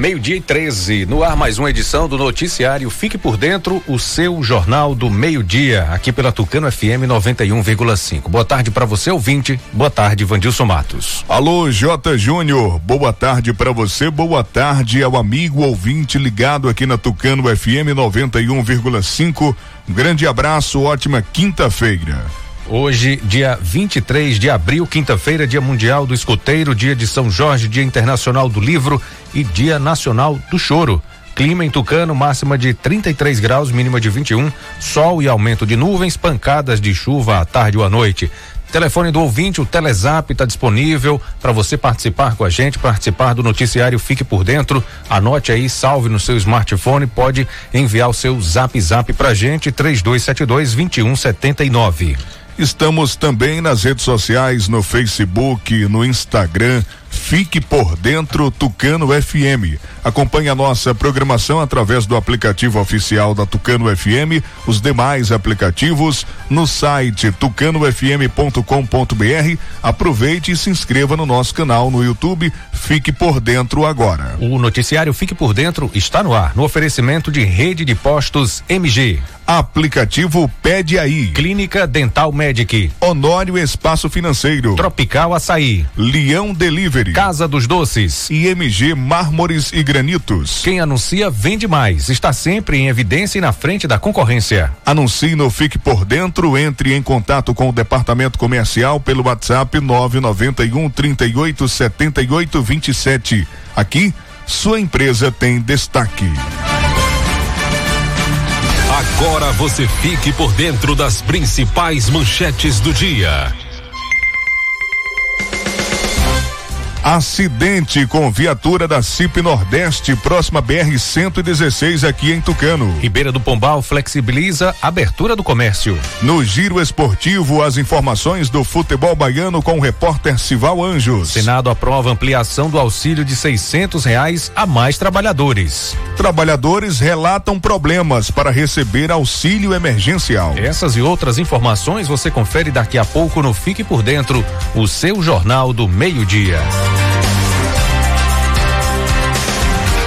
Meio-dia e 13, no ar mais uma edição do noticiário Fique por Dentro, o seu jornal do meio-dia, aqui pela Tucano FM 91,5. Boa tarde para você, ouvinte. Boa tarde, Vandilson Matos. Alô, J. Júnior. Boa tarde para você. Boa tarde ao amigo ouvinte ligado aqui na Tucano FM 91,5. Um grande abraço, ótima quinta-feira. Hoje, dia 23 de abril, quinta-feira, Dia Mundial do Escoteiro, Dia de São Jorge, Dia Internacional do Livro e Dia Nacional do Choro. Clima em Tucano, máxima de 33 graus, mínima de 21, sol e aumento de nuvens, pancadas de chuva à tarde ou à noite. Telefone do ouvinte, o Telezap está disponível para você participar com a gente, participar do noticiário Fique por Dentro. Anote aí, salve no seu smartphone, pode enviar o seu zap zap pra gente, 3272 2179. Estamos também nas redes sociais, no Facebook, no Instagram. Fique por dentro Tucano FM. Acompanhe a nossa programação através do aplicativo oficial da Tucano FM, os demais aplicativos no site tucanofm.com.br. Aproveite e se inscreva no nosso canal no YouTube. Fique por dentro agora. O noticiário Fique por Dentro está no ar, no oferecimento de rede de postos MG. Aplicativo Pede Aí. Clínica Dental Medic. Honório Espaço Financeiro. Tropical Açaí. Leão Delivery. Casa dos Doces. IMG Mármores e Granitos. Quem anuncia vende mais. Está sempre em evidência e na frente da concorrência. Anuncie no Fique por Dentro. Entre em contato com o departamento comercial pelo WhatsApp 991 38 78 27. Aqui, sua empresa tem destaque. Agora você fique por dentro das principais manchetes do dia. Acidente com viatura da CIP Nordeste, próxima BR 116 aqui em Tucano. Ribeira do Pombal flexibiliza abertura do comércio. No giro esportivo, as informações do futebol baiano com o repórter Sival Anjos. Senado aprova ampliação do auxílio de seiscentos reais a mais trabalhadores. Trabalhadores relatam problemas para receber auxílio emergencial. Essas e outras informações você confere daqui a pouco no Fique por Dentro, o seu jornal do meio-dia.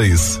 dois.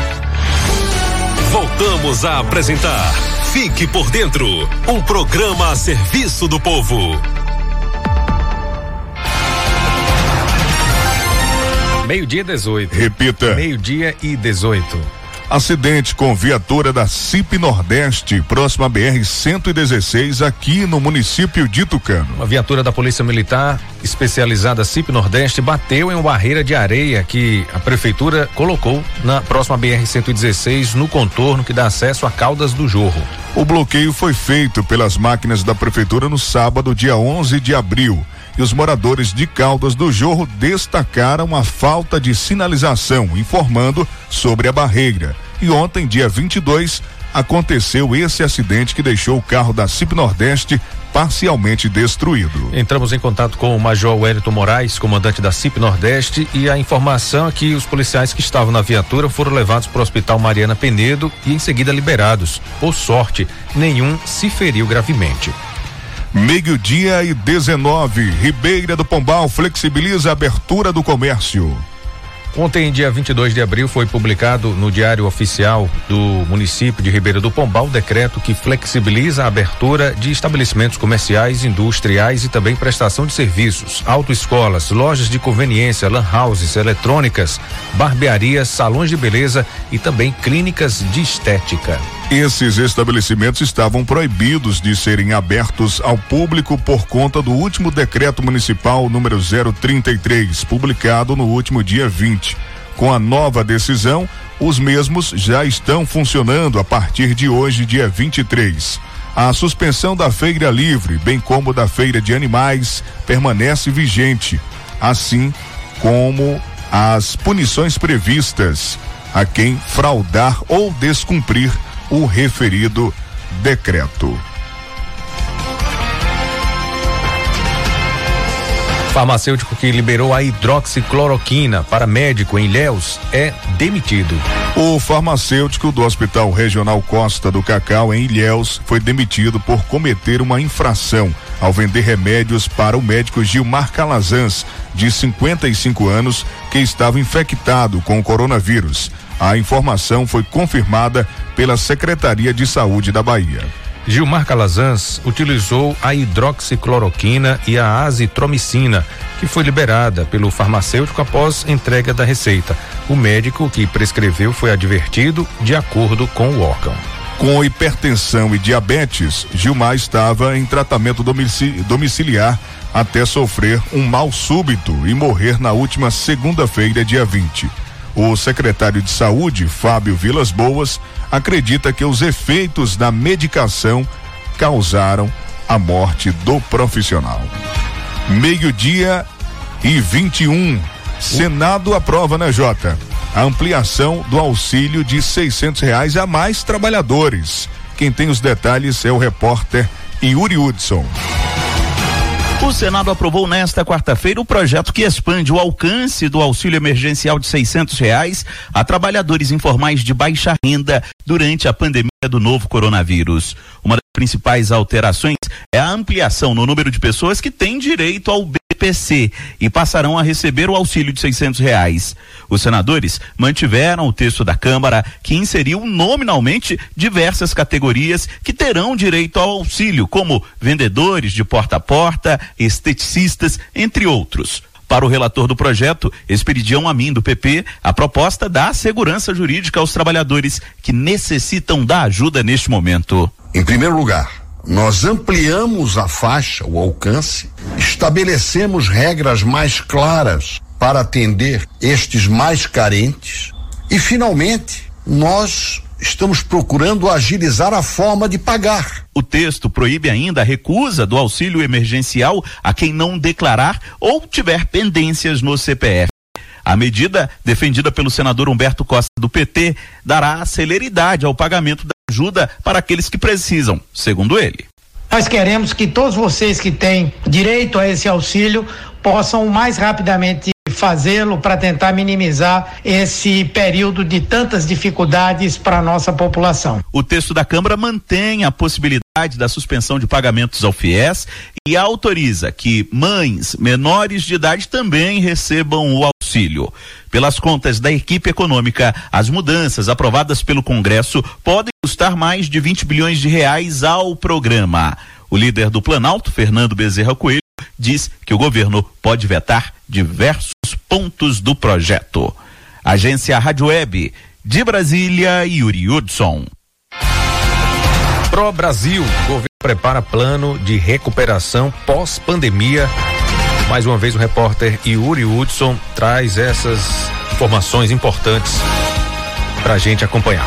Voltamos a apresentar Fique por Dentro um programa a serviço do povo. Meio-dia 18. Repita. Meio-dia e 18. Acidente com viatura da CIP Nordeste, próxima BR-116, aqui no município de Tucano. Uma viatura da Polícia Militar especializada CIP Nordeste bateu em uma barreira de areia que a prefeitura colocou na próxima BR-116 no contorno que dá acesso a Caldas do Jorro. O bloqueio foi feito pelas máquinas da prefeitura no sábado, dia 11 de abril e os moradores de Caldas do Jorro destacaram a falta de sinalização, informando sobre a barreira. E ontem, dia 22, aconteceu esse acidente que deixou o carro da CIP Nordeste parcialmente destruído. Entramos em contato com o Major Wellington Moraes, comandante da CIP Nordeste, e a informação é que os policiais que estavam na viatura foram levados para o Hospital Mariana Penedo e em seguida liberados. Por sorte, nenhum se feriu gravemente. Meio-dia e 19. Ribeira do Pombal flexibiliza a abertura do comércio. Ontem, dia 22 de abril, foi publicado no Diário Oficial do município de Ribeira do Pombal o decreto que flexibiliza a abertura de estabelecimentos comerciais, industriais e também prestação de serviços, autoescolas, lojas de conveniência, lan houses, eletrônicas, barbearias, salões de beleza e também clínicas de estética. Esses estabelecimentos estavam proibidos de serem abertos ao público por conta do último decreto municipal número 033, publicado no último dia 20. Com a nova decisão, os mesmos já estão funcionando a partir de hoje, dia 23. A suspensão da feira livre, bem como da feira de animais, permanece vigente, assim como as punições previstas a quem fraudar ou descumprir o referido decreto. Farmacêutico que liberou a hidroxicloroquina para médico em Ilhéus é demitido. O farmacêutico do Hospital Regional Costa do Cacau, em Ilhéus, foi demitido por cometer uma infração ao vender remédios para o médico Gilmar Calazans, de 55 anos, que estava infectado com o coronavírus. A informação foi confirmada pela Secretaria de Saúde da Bahia. Gilmar Calazans utilizou a hidroxicloroquina e a azitromicina, que foi liberada pelo farmacêutico após entrega da receita. O médico que prescreveu foi advertido de acordo com o órgão. Com hipertensão e diabetes, Gilmar estava em tratamento domiciliar até sofrer um mal súbito e morrer na última segunda-feira, dia 20. O secretário de Saúde, Fábio Vilas Boas, acredita que os efeitos da medicação causaram a morte do profissional. Meio-dia e 21. Senado aprova, né, Jota? A ampliação do auxílio de seiscentos reais a mais trabalhadores. Quem tem os detalhes é o repórter Yuri Hudson. O Senado aprovou nesta quarta-feira o projeto que expande o alcance do auxílio emergencial de seiscentos reais a trabalhadores informais de baixa renda durante a pandemia do novo coronavírus. Uma principais alterações é a ampliação no número de pessoas que têm direito ao BPC e passarão a receber o auxílio de seiscentos reais. Os senadores mantiveram o texto da Câmara que inseriu nominalmente diversas categorias que terão direito ao auxílio, como vendedores de porta a porta, esteticistas, entre outros. Para o relator do projeto, Esperidião Amin, do PP, a proposta dá segurança jurídica aos trabalhadores que necessitam da ajuda neste momento. Em primeiro lugar, nós ampliamos a faixa, o alcance, estabelecemos regras mais claras para atender estes mais carentes e, finalmente, nós estamos procurando agilizar a forma de pagar. O texto proíbe ainda a recusa do auxílio emergencial a quem não declarar ou tiver pendências no CPF. A medida, defendida pelo senador Humberto Costa do PT, dará celeridade ao pagamento da ajuda para aqueles que precisam, segundo ele. Nós queremos que todos vocês que têm direito a esse auxílio possam mais rapidamente fazê-lo para tentar minimizar esse período de tantas dificuldades para a nossa população. O texto da Câmara mantém a possibilidade da suspensão de pagamentos ao FIES e autoriza que mães menores de idade também recebam o auxílio. Pelas contas da equipe econômica, as mudanças aprovadas pelo Congresso podem custar mais de 20 bilhões de reais ao programa. O líder do Planalto, Fernando Bezerra Coelho, diz que o governo pode vetar diversos pontos do projeto. Agência Rádio Web de Brasília, Yuri Hudson. Pro Brasil, governo prepara plano de recuperação pós-pandemia. Mais uma vez o repórter Yuri Hudson traz essas informações importantes para a gente acompanhar.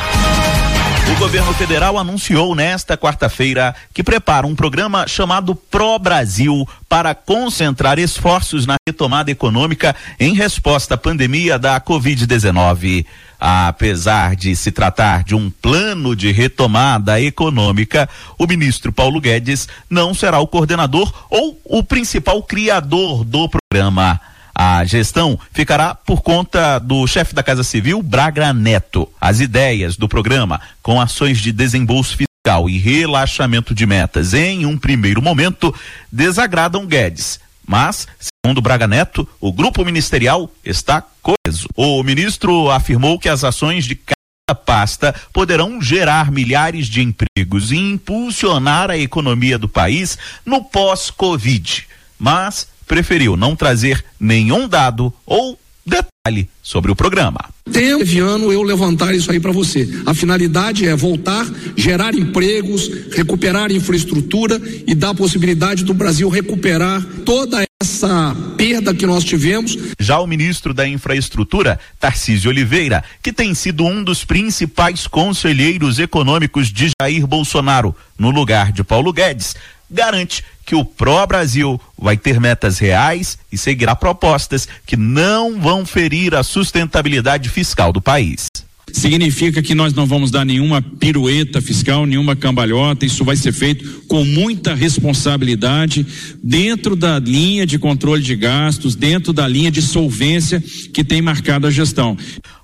O governo federal anunciou nesta quarta-feira que prepara um programa chamado Pro Brasil para concentrar esforços na retomada econômica em resposta à pandemia da Covid-19. Apesar de se tratar de um plano de retomada econômica, o ministro Paulo Guedes não será o coordenador ou o principal criador do programa. A gestão ficará por conta do chefe da Casa Civil, Braga Neto. As ideias do programa, com ações de desembolso fiscal e relaxamento de metas em um primeiro momento, desagradam Guedes. Mas, segundo Braga Neto, o grupo ministerial está coeso. O ministro afirmou que as ações de cada pasta poderão gerar milhares de empregos e impulsionar a economia do país no pós-Covid. Mas preferiu não trazer nenhum dado ou detalhe sobre o programa. Teve ano eu levantar isso aí para você. A finalidade é voltar, gerar empregos, recuperar infraestrutura e dar a possibilidade do Brasil recuperar toda essa perda que nós tivemos. Já o ministro da Infraestrutura, Tarcísio Oliveira, que tem sido um dos principais conselheiros econômicos de Jair Bolsonaro, no lugar de Paulo Guedes, garante que o Pró Brasil vai ter metas reais e seguirá propostas que não vão ferir a sustentabilidade fiscal do país. Significa que nós não vamos dar nenhuma pirueta fiscal, nenhuma cambalhota, isso vai ser feito com muita responsabilidade, dentro da linha de controle de gastos, dentro da linha de solvência que tem marcado a gestão.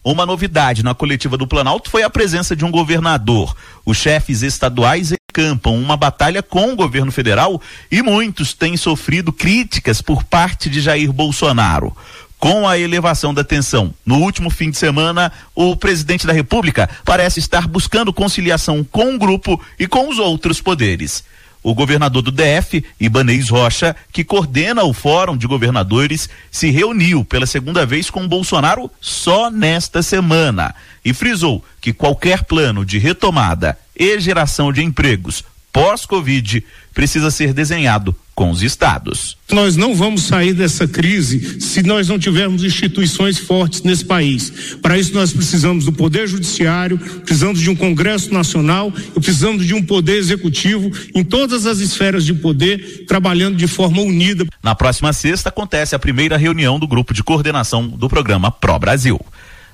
Uma novidade na coletiva do Planalto foi a presença de um governador. Os chefes estaduais encampam uma batalha com o governo federal e muitos têm sofrido críticas por parte de Jair Bolsonaro. Com a elevação da tensão no último fim de semana, o presidente da República parece estar buscando conciliação com o grupo e com os outros poderes. O governador do DF, Ibanez Rocha, que coordena o Fórum de Governadores, se reuniu pela segunda vez com Bolsonaro só nesta semana e frisou que qualquer plano de retomada e geração de empregos pós-Covid precisa ser desenhado com os estados. Nós não vamos sair dessa crise se nós não tivermos instituições fortes nesse país. Para isso nós precisamos do poder judiciário, precisamos de um Congresso Nacional e precisamos de um poder executivo em todas as esferas de poder trabalhando de forma unida. Na próxima sexta acontece a primeira reunião do grupo de coordenação do programa Pro Brasil.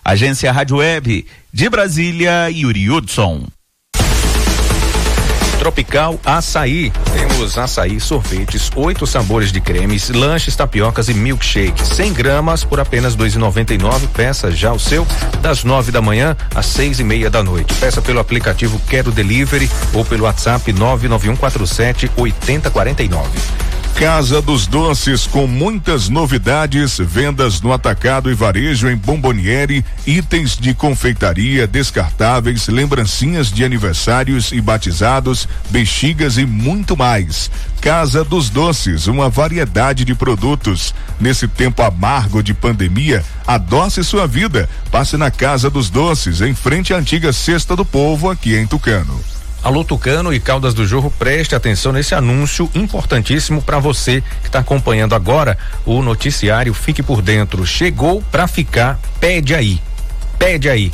Agência Rádio Web de Brasília, Yuri Hudson. Tropical Açaí. Temos açaí, sorvetes, oito sabores de cremes, lanches, tapiocas e milkshake. 100 gramas por apenas dois e noventa e nove. Peça já o seu das nove da manhã às seis e meia da noite. Peça pelo aplicativo Quero Delivery ou pelo WhatsApp nove nove um quatro sete oitenta quarenta e nove. Casa dos Doces com muitas novidades, vendas no atacado e varejo em Bomboniere, itens de confeitaria, descartáveis, lembrancinhas de aniversários e batizados, bexigas e muito mais. Casa dos Doces, uma variedade de produtos. Nesse tempo amargo de pandemia, adoce sua vida. Passe na Casa dos Doces, em frente à antiga Cesta do Povo, aqui em Tucano. Alô Tucano e Caldas do Jorro, preste atenção nesse anúncio importantíssimo para você que está acompanhando agora o noticiário Fique por Dentro. Chegou para ficar, pede aí. Pede aí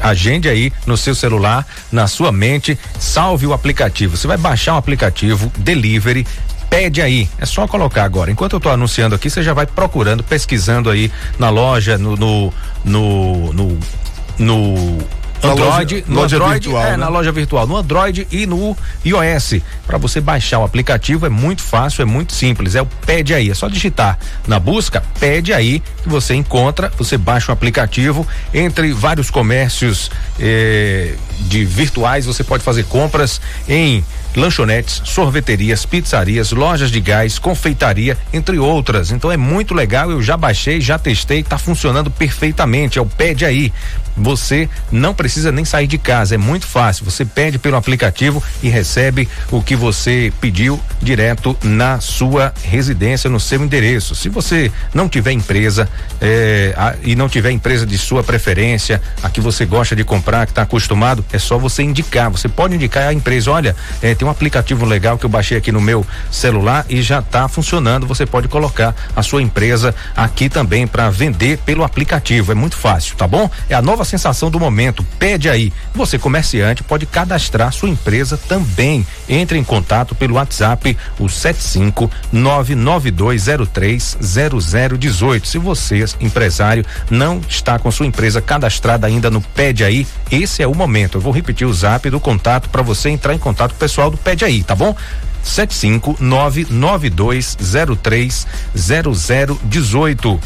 agende aí no seu celular, na sua mente, salve o aplicativo. Você vai baixar um aplicativo Delivery pede aí. É só colocar agora. Enquanto eu estou anunciando aqui, você já vai procurando, pesquisando aí na loja, no no no, no, Android, loja, no loja Android, virtual, é, né? na loja virtual, no Android e no iOS. Para você baixar o aplicativo é muito fácil, é muito simples. É o Pede aí, é só digitar na busca Pede aí que você encontra, você baixa o aplicativo entre vários comércios eh, de virtuais, você pode fazer compras em lanchonetes, sorveterias, pizzarias, lojas de gás, confeitaria, entre outras. Então é muito legal, eu já baixei, já testei, está funcionando perfeitamente. É o Pede aí. Você não precisa nem sair de casa, é muito fácil. Você pede pelo aplicativo e recebe o que você pediu direto na sua residência, no seu endereço. Se você não tiver empresa é, a, e não tiver empresa de sua preferência, a que você gosta de comprar, que está acostumado, é só você indicar. Você pode indicar a empresa, olha, é, tem um aplicativo legal que eu baixei aqui no meu celular e já está funcionando. Você pode colocar a sua empresa aqui também para vender pelo aplicativo. É muito fácil, tá bom? É a nova sensação do momento. Pede aí. Você comerciante pode cadastrar sua empresa também. Entre em contato pelo WhatsApp o 75 99203 0018. Se você, empresário, não está com sua empresa cadastrada ainda no Pede aí, esse é o momento. Eu vou repetir o zap do contato para você entrar em contato com o pessoal do Pede aí, tá bom? 75992030018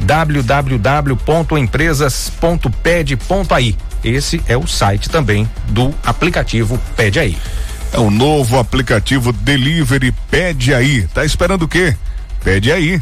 www.empresas.ped.ai. Esse é o site também do aplicativo Pede aí. É o novo aplicativo Delivery Pede aí. Tá esperando o quê? Pede aí.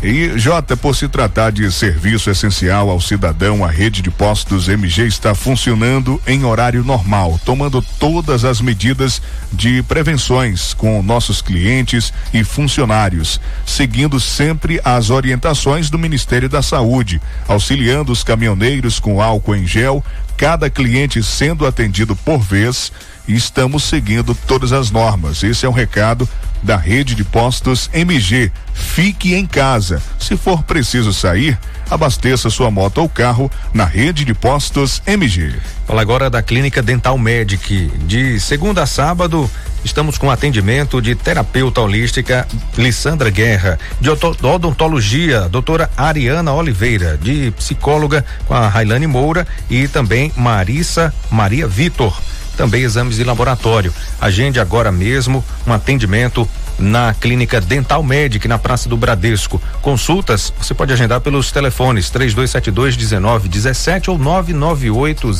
E Jota, por se tratar de serviço essencial ao cidadão, a rede de postos MG está funcionando em horário normal, tomando todas as medidas de prevenções com nossos clientes e funcionários, seguindo sempre as orientações do Ministério da Saúde, auxiliando os caminhoneiros com álcool em gel, cada cliente sendo atendido por vez e estamos seguindo todas as normas. Esse é um recado da rede de postos MG. Fique em casa. Se for preciso sair, abasteça sua moto ou carro na rede de postos MG. Fala agora da Clínica Dental Medic. De segunda a sábado, estamos com atendimento de terapeuta holística Lissandra Guerra, de odontologia, doutora Ariana Oliveira, de psicóloga com a Railane Moura e também Marissa Maria Vitor também exames de laboratório. Agende agora mesmo um atendimento na Clínica Dental Medic, na Praça do Bradesco. Consultas você pode agendar pelos telefones 3272 1917 ou 998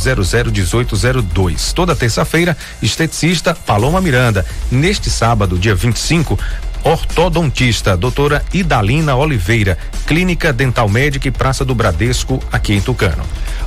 001802. Toda terça-feira, esteticista Paloma Miranda. Neste sábado, dia 25, ortodontista, doutora Idalina Oliveira, Clínica Dental Médica e Praça do Bradesco, aqui em Tucano.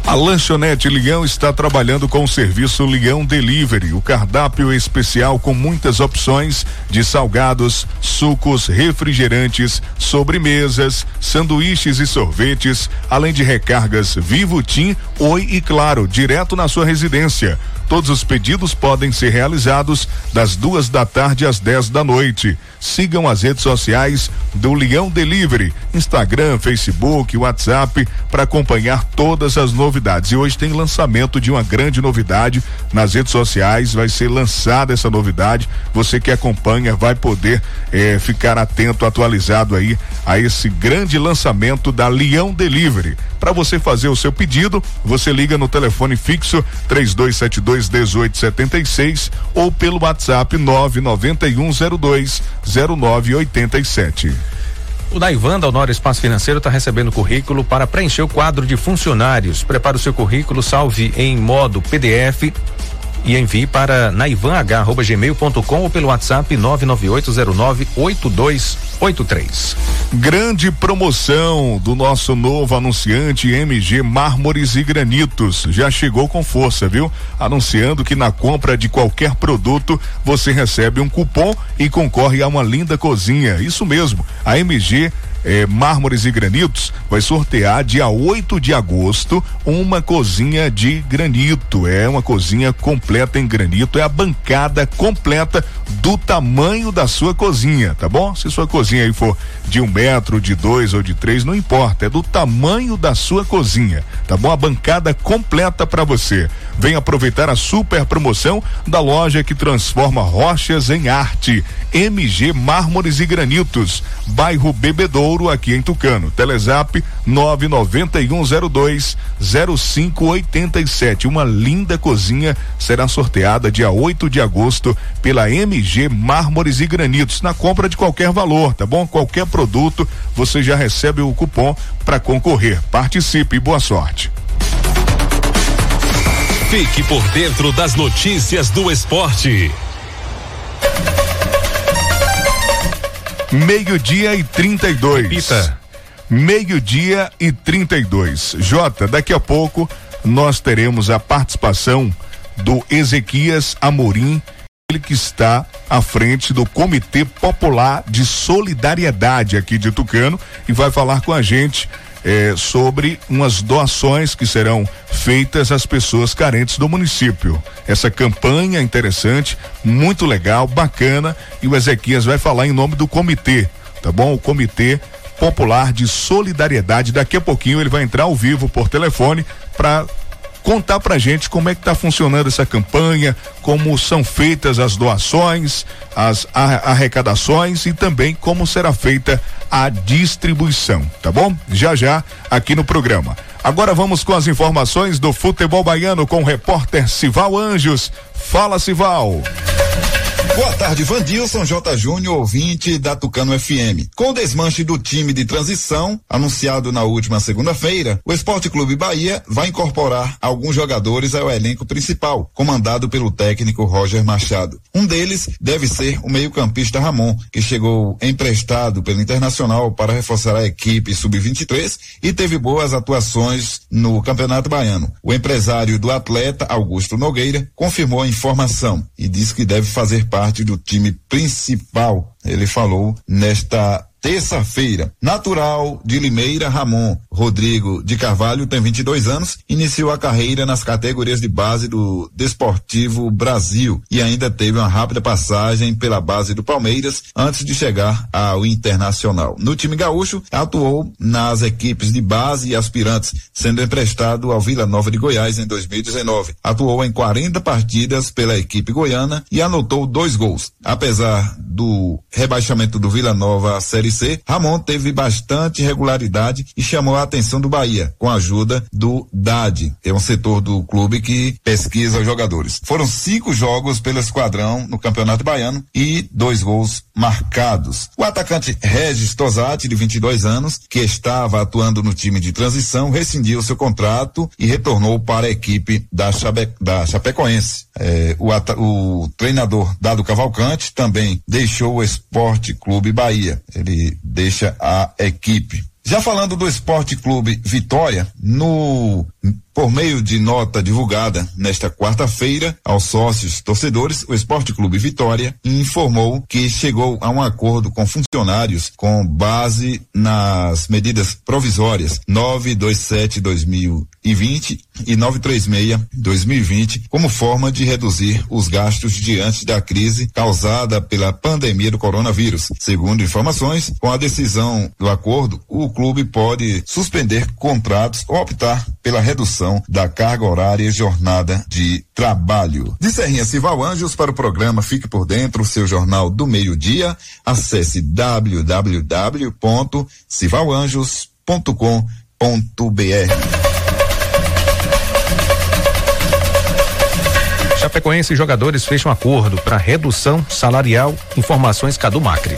A lanchonete Leão está trabalhando com o serviço Leão Delivery, o cardápio especial com muitas opções de salgados, sucos, refrigerantes, sobremesas, sanduíches e sorvetes, além de recargas Vivo Tim, Oi e Claro, direto na sua residência. Todos os pedidos podem ser realizados das duas da tarde às 10 da noite. Sigam as redes sociais do Leão Delivery, Instagram, Facebook, WhatsApp, para acompanhar todas as novidades. E hoje tem lançamento de uma grande novidade nas redes sociais. Vai ser lançada essa novidade. Você que acompanha vai poder eh, ficar atento, atualizado aí a esse grande lançamento da Leão Delivery. Para você fazer o seu pedido, você liga no telefone fixo 3272 1876 ou pelo WhatsApp 99102 0987. O Daivan da Honor Espaço Financeiro está recebendo currículo para preencher o quadro de funcionários. Prepare o seu currículo, salve em modo PDF e envie para naivanh.gmail.com ou pelo WhatsApp 998098283. Grande promoção do nosso novo anunciante MG Mármores e Granitos. Já chegou com força, viu? Anunciando que na compra de qualquer produto você recebe um cupom e concorre a uma linda cozinha. Isso mesmo. A MG eh, Mármores e Granitos vai sortear dia 8 de agosto uma cozinha de granito. É uma cozinha completa em granito, é a bancada completa do tamanho da sua cozinha, tá bom? Se sua cozinha aí for de um metro, de dois ou de três, não importa, é do tamanho da sua cozinha, tá bom? A bancada completa para você. Vem aproveitar a super promoção da loja que transforma rochas em arte. MG Mármores e Granitos, bairro Bebedouro, aqui em Tucano. Telezap 99102 0587. Uma linda cozinha será sorteada dia 8 de agosto pela MG Mármores e Granitos na compra de qualquer valor, tá bom? Qualquer produto, você já recebe o cupom para concorrer. Participe e boa sorte. Fique por dentro das notícias do esporte. Meio-dia e 32. Repita. Meio-dia e 32. Jota, daqui a pouco nós teremos a participação do Ezequias Amorim, ele que está à frente do Comitê Popular de Solidariedade aqui de Tucano e vai falar com a gente eh, sobre umas doações que serão feitas às pessoas carentes do município. Essa campanha é interessante, muito legal, bacana e o Ezequias vai falar em nome do comitê, tá bom? O Comitê Popular de Solidariedade. Daqui a pouquinho ele vai entrar ao vivo por telefone para contar pra gente como é que tá funcionando essa campanha, como são feitas as doações, as arrecadações e também como será feita a distribuição, tá bom? Já já aqui no programa. Agora vamos com as informações do futebol baiano com o repórter Sival Anjos. Fala, Sival. Boa tarde, Vandilson J. Júnior, ouvinte da Tucano FM. Com o desmanche do time de transição, anunciado na última segunda-feira, o Esporte Clube Bahia vai incorporar alguns jogadores ao elenco principal, comandado pelo técnico Roger Machado. Um deles deve ser o meio-campista Ramon, que chegou emprestado pelo Internacional para reforçar a equipe sub-23 e teve boas atuações no Campeonato Baiano. O empresário do atleta, Augusto Nogueira, confirmou a informação e disse que deve fazer parte parte do time principal. Ele falou nesta terça-feira. Natural de Limeira, Ramon Rodrigo de Carvalho tem 22 anos, iniciou a carreira nas categorias de base do Desportivo Brasil e ainda teve uma rápida passagem pela base do Palmeiras antes de chegar ao Internacional. No time gaúcho, atuou nas equipes de base e aspirantes, sendo emprestado ao Vila Nova de Goiás em 2019. Atuou em 40 partidas pela equipe goiana e anotou dois gols. Apesar do rebaixamento do Vila Nova à Série C, Ramon teve bastante regularidade e chamou a atenção do Bahia, com a ajuda do DAD, é um setor do clube que pesquisa os jogadores. Foram cinco jogos pelo esquadrão no Campeonato Baiano e dois gols marcados. O atacante Regis Tosati, de 22 anos, que estava atuando no time de transição, rescindiu seu contrato e retornou para a equipe da, Chape, da Chapecoense. É, o, o treinador Dado Cavalcante também deixou o Esporte Clube Bahia. Ele deixa a equipe. Já falando do Esporte Clube Vitória, no por meio de nota divulgada nesta quarta-feira aos sócios torcedores, o Esporte Clube Vitória informou que chegou a um acordo com funcionários com base nas medidas provisórias 927-2020 e 936-2020 como forma de reduzir os gastos diante da crise causada pela pandemia do coronavírus. Segundo informações, com a decisão do acordo, o clube pode suspender contratos ou optar pela redução da carga horária e jornada de trabalho. De Serrinha Cival Anjos para o programa Fique por Dentro, seu jornal do meio-dia, acesse www.civalanjos.com.br. Chapecoense e jogadores fecham acordo para redução salarial. Informações Cadu Macri.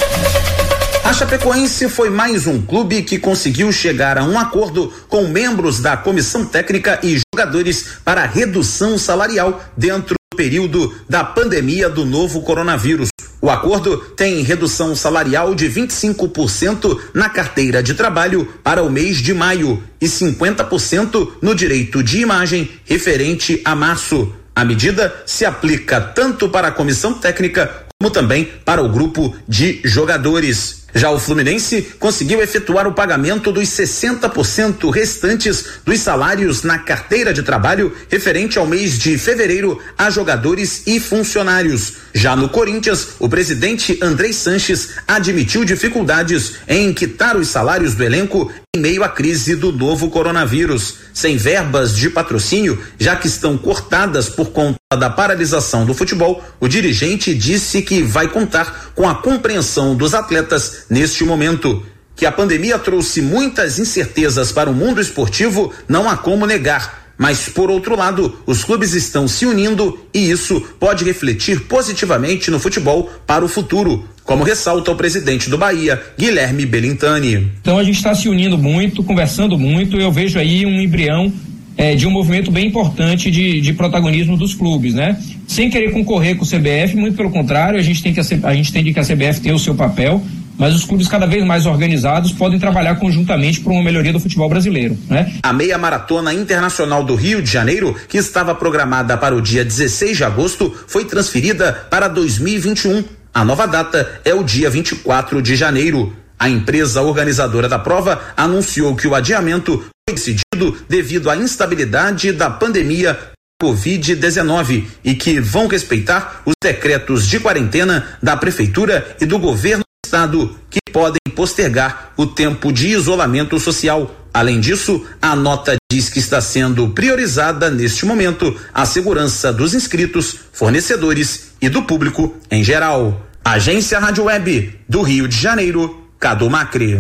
A Chapecoense foi mais um clube que conseguiu chegar a um acordo com membros da comissão técnica e jogadores para redução salarial dentro do período da pandemia do novo coronavírus. O acordo tem redução salarial de 25% na carteira de trabalho para o mês de maio e 50% no direito de imagem referente a março. A medida se aplica tanto para a comissão técnica como também para o grupo de jogadores. Já o Fluminense conseguiu efetuar o pagamento dos 60% restantes dos salários na carteira de trabalho referente ao mês de fevereiro a jogadores e funcionários. Já no Corinthians, o presidente Andrei Sanches admitiu dificuldades em quitar os salários do elenco em meio à crise do novo coronavírus. Sem verbas de patrocínio, já que estão cortadas por conta da paralisação do futebol, o dirigente disse que vai contar com a compreensão dos atletas neste momento. Que a pandemia trouxe muitas incertezas para o mundo esportivo, não há como negar. Mas, por outro lado, os clubes estão se unindo e isso pode refletir positivamente no futebol para o futuro, como ressalta o presidente do Bahia, Guilherme Belintani. Então a gente está se unindo muito, conversando muito. Eu vejo aí um embrião é, de um movimento bem importante de, de protagonismo dos clubes, né? Sem querer concorrer com o CBF, muito pelo contrário, a gente tem que a, a gente entende que a CBF tem o seu papel, mas os clubes cada vez mais organizados podem trabalhar conjuntamente para uma melhoria do futebol brasileiro, né? A meia maratona internacional do Rio de Janeiro, que estava programada para o dia 16 de agosto, foi transferida para 2021. A nova data é o dia 24 de janeiro. A empresa organizadora da prova anunciou que o adiamento foi decidido devido à instabilidade da pandemia Covid-19 e que vão respeitar os decretos de quarentena da Prefeitura e do governo Estado, que podem postergar o tempo de isolamento social. Além disso, a nota diz que está sendo priorizada neste momento a segurança dos inscritos, fornecedores e do público em geral. Agência Rádio Web do Rio de Janeiro. Cadu Macri.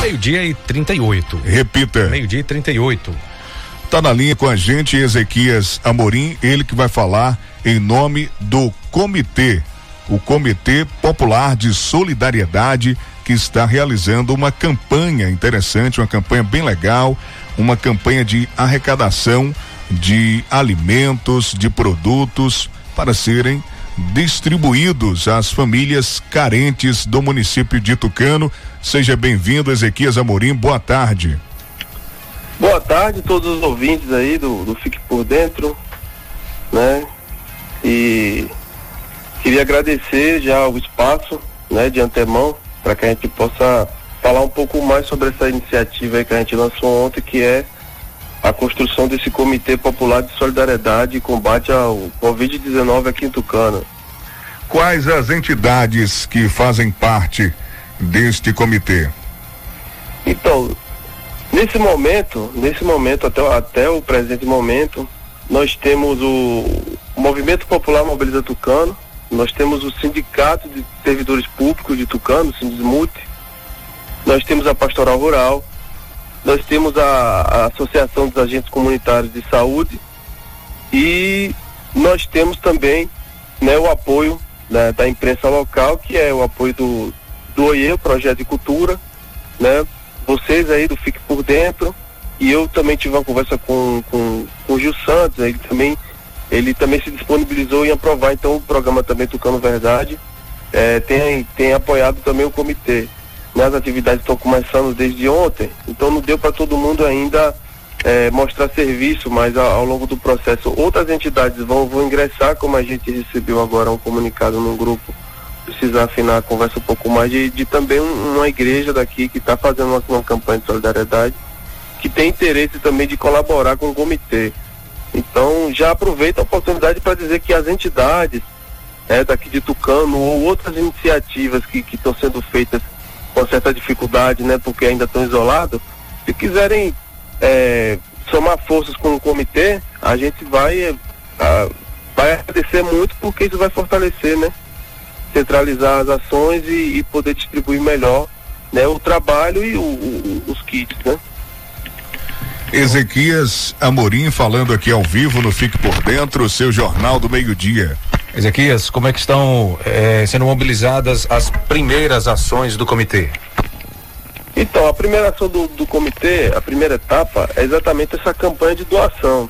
Meio-dia e 38. Repita. Meio-dia e 38. Tá na linha com a gente Ezequias Amorim, ele que vai falar em nome do comitê, o Comitê Popular de Solidariedade, que está realizando uma campanha interessante, uma campanha bem legal, uma campanha de arrecadação de alimentos, de produtos para serem distribuídos às famílias carentes do município de Tucano. Seja bem-vindo, Ezequias Amorim. Boa tarde. Boa tarde a todos os ouvintes aí do, do Fique por Dentro, né? E queria agradecer já o espaço, né, de antemão, para que a gente possa falar um pouco mais sobre essa iniciativa que a gente lançou ontem, que é a construção desse Comitê Popular de Solidariedade e Combate ao Covid-19 aqui em Tucano. Quais as entidades que fazem parte deste comitê? Então, nesse momento, nesse momento, até, até o presente momento, nós temos o Movimento Popular Mobiliza Tucano, nós temos o Sindicato de Servidores Públicos de Tucano, Sindismute, nós temos a Pastoral Rural, nós temos a, a Associação dos Agentes Comunitários de Saúde. E nós temos também né, o apoio né, da imprensa local, que é o apoio do, do OIE, Projeto de Cultura, né? Vocês aí do Fique Por Dentro, e eu também tive uma conversa com, com, com o Gil Santos, ele também, ele também se disponibilizou em aprovar então o programa também Tucano Verdade, é, tem, tem apoiado também o comitê. Né, as atividades estão começando desde ontem, então não deu para todo mundo ainda é, mostrar serviço, mas ao, ao, longo do processo outras entidades vão, vão ingressar, como a gente recebeu agora um comunicado no grupo, precisa afinar a conversa um pouco mais, de, de também uma igreja daqui que está fazendo uma, uma campanha de solidariedade, que tem interesse também de colaborar com o comitê. Então já aproveita a oportunidade para dizer que as entidades é, daqui de Tucano ou outras iniciativas que estão sendo feitas com certa dificuldade, né, porque ainda estão isolados, se quiserem é, somar forças com o comitê, a gente vai, é, a, vai agradecer muito porque isso vai fortalecer, né? Centralizar as ações e, e poder distribuir melhor né, o trabalho e o, o, os kits, né? Ezequias Amorim falando aqui ao vivo no Fique por Dentro, seu jornal do meio-dia. Ezequias, como é que estão eh, sendo mobilizadas as primeiras ações do comitê? Então, a primeira ação do, do comitê, a primeira etapa, é exatamente essa campanha de doação.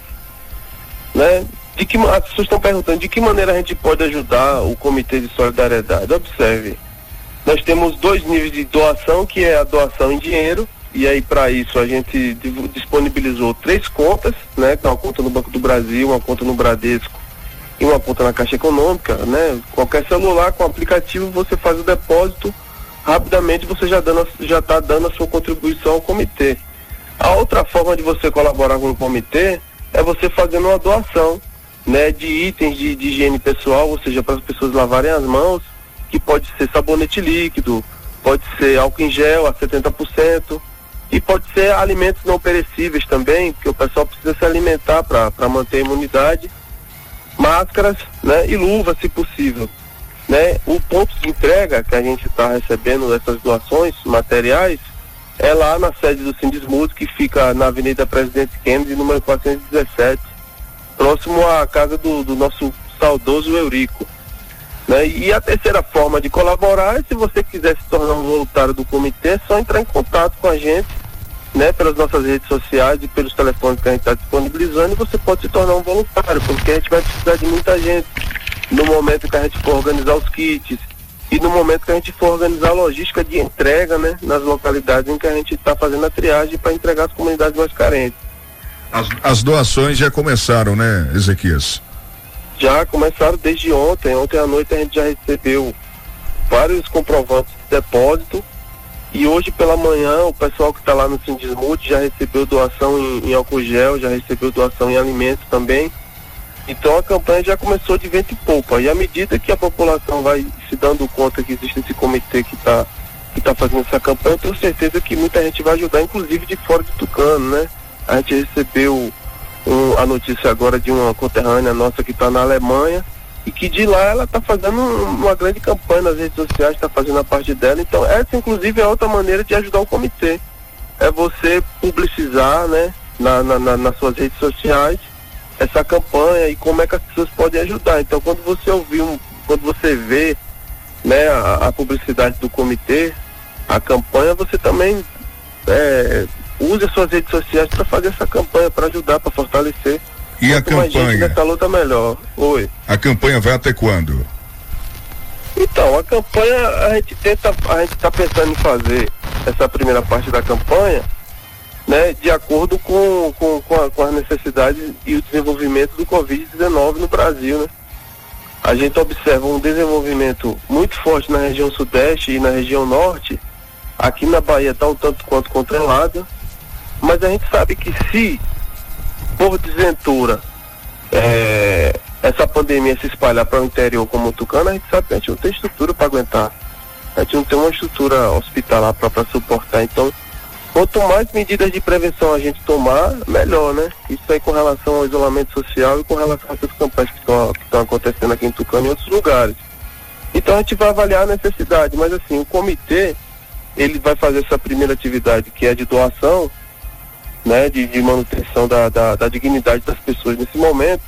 Né? De que, as pessoas estão perguntando de que maneira a gente pode ajudar o comitê de solidariedade. Observe, nós temos dois níveis de doação, que é a doação em dinheiro, e aí para isso a gente disponibilizou três contas, né? Uma conta no Banco do Brasil, uma conta no Bradesco e uma conta na Caixa Econômica, né? Qualquer celular com aplicativo você faz o depósito, rapidamente você já dando, já está dando a sua contribuição ao comitê. A outra forma de você colaborar com o comitê é você fazendo uma doação, né, de itens de, de higiene pessoal, ou seja, para as pessoas lavarem as mãos, que pode ser sabonete líquido, pode ser álcool em gel a 70%, e pode ser alimentos não perecíveis também, porque o pessoal precisa se alimentar para manter a imunidade máscaras né, e luvas, se possível. Né? O ponto de entrega que a gente está recebendo dessas doações materiais é lá na sede do Sindismudo, que fica na Avenida Presidente Kennedy, número 417, próximo à casa do, do nosso saudoso Eurico. Né? E a terceira forma de colaborar é se você quiser se tornar um voluntário do comitê, é só entrar em contato com a gente né, pelas nossas redes sociais e pelos telefones que a gente está disponibilizando, e você pode se tornar um voluntário, porque a gente vai precisar de muita gente no momento que a gente for organizar os kits e no momento que a gente for organizar a logística de entrega, né, nas localidades em que a gente está fazendo a triagem para entregar as comunidades mais carentes. As, as doações já começaram, né, Ezequias? Já começaram desde ontem. Ontem à noite a gente já recebeu vários comprovantes de depósito e hoje pela manhã o pessoal que está lá no Sindismute já recebeu doação em, em álcool gel, já recebeu doação em alimentos também. Então a campanha já começou de vento e poupa. E à medida que a população vai se dando conta que existe esse comitê que está que tá fazendo essa campanha, eu tenho certeza que muita gente vai ajudar, inclusive de fora de Tucano, né? A gente recebeu um, a notícia agora de uma conterrânea nossa que está na Alemanha e que de lá ela está fazendo uma grande campanha nas redes sociais, está fazendo a parte dela. Então essa inclusive é outra maneira de ajudar o comitê. É você publicizar, né, na, na, na, nas suas redes sociais essa campanha e como é que as pessoas podem ajudar. Então quando você ouvir um, quando você vê né, a, a publicidade do comitê, a campanha, você também é, use as suas redes sociais para fazer essa campanha, para ajudar, para fortalecer. E a Quanto gente campanha? nessa luta, melhor. Oi. A campanha vai até quando? Então, a campanha, a gente tenta, a gente está pensando em fazer essa primeira parte da campanha, né, de acordo com, com, com, a- com as necessidades e o desenvolvimento do Covid-19 no Brasil, né? A gente observa um desenvolvimento muito forte na região sudeste e na região norte. Aqui na Bahia está um tanto quanto controlada, mas a gente sabe que se, por desventura, é, essa pandemia se espalhar para o interior como o Tucano, a gente sabe que a gente não tem estrutura para aguentar. A gente não tem uma estrutura hospitalar para suportar. Então, quanto mais medidas de prevenção a gente tomar, melhor, né? Isso aí com relação ao isolamento social e com relação a essas campanhas que estão acontecendo aqui em Tucano e em outros lugares. Então a gente vai avaliar a necessidade, mas assim, o comitê, ele vai fazer essa primeira atividade que é de doação, né, de, de manutenção da, da, da dignidade das pessoas nesse momento,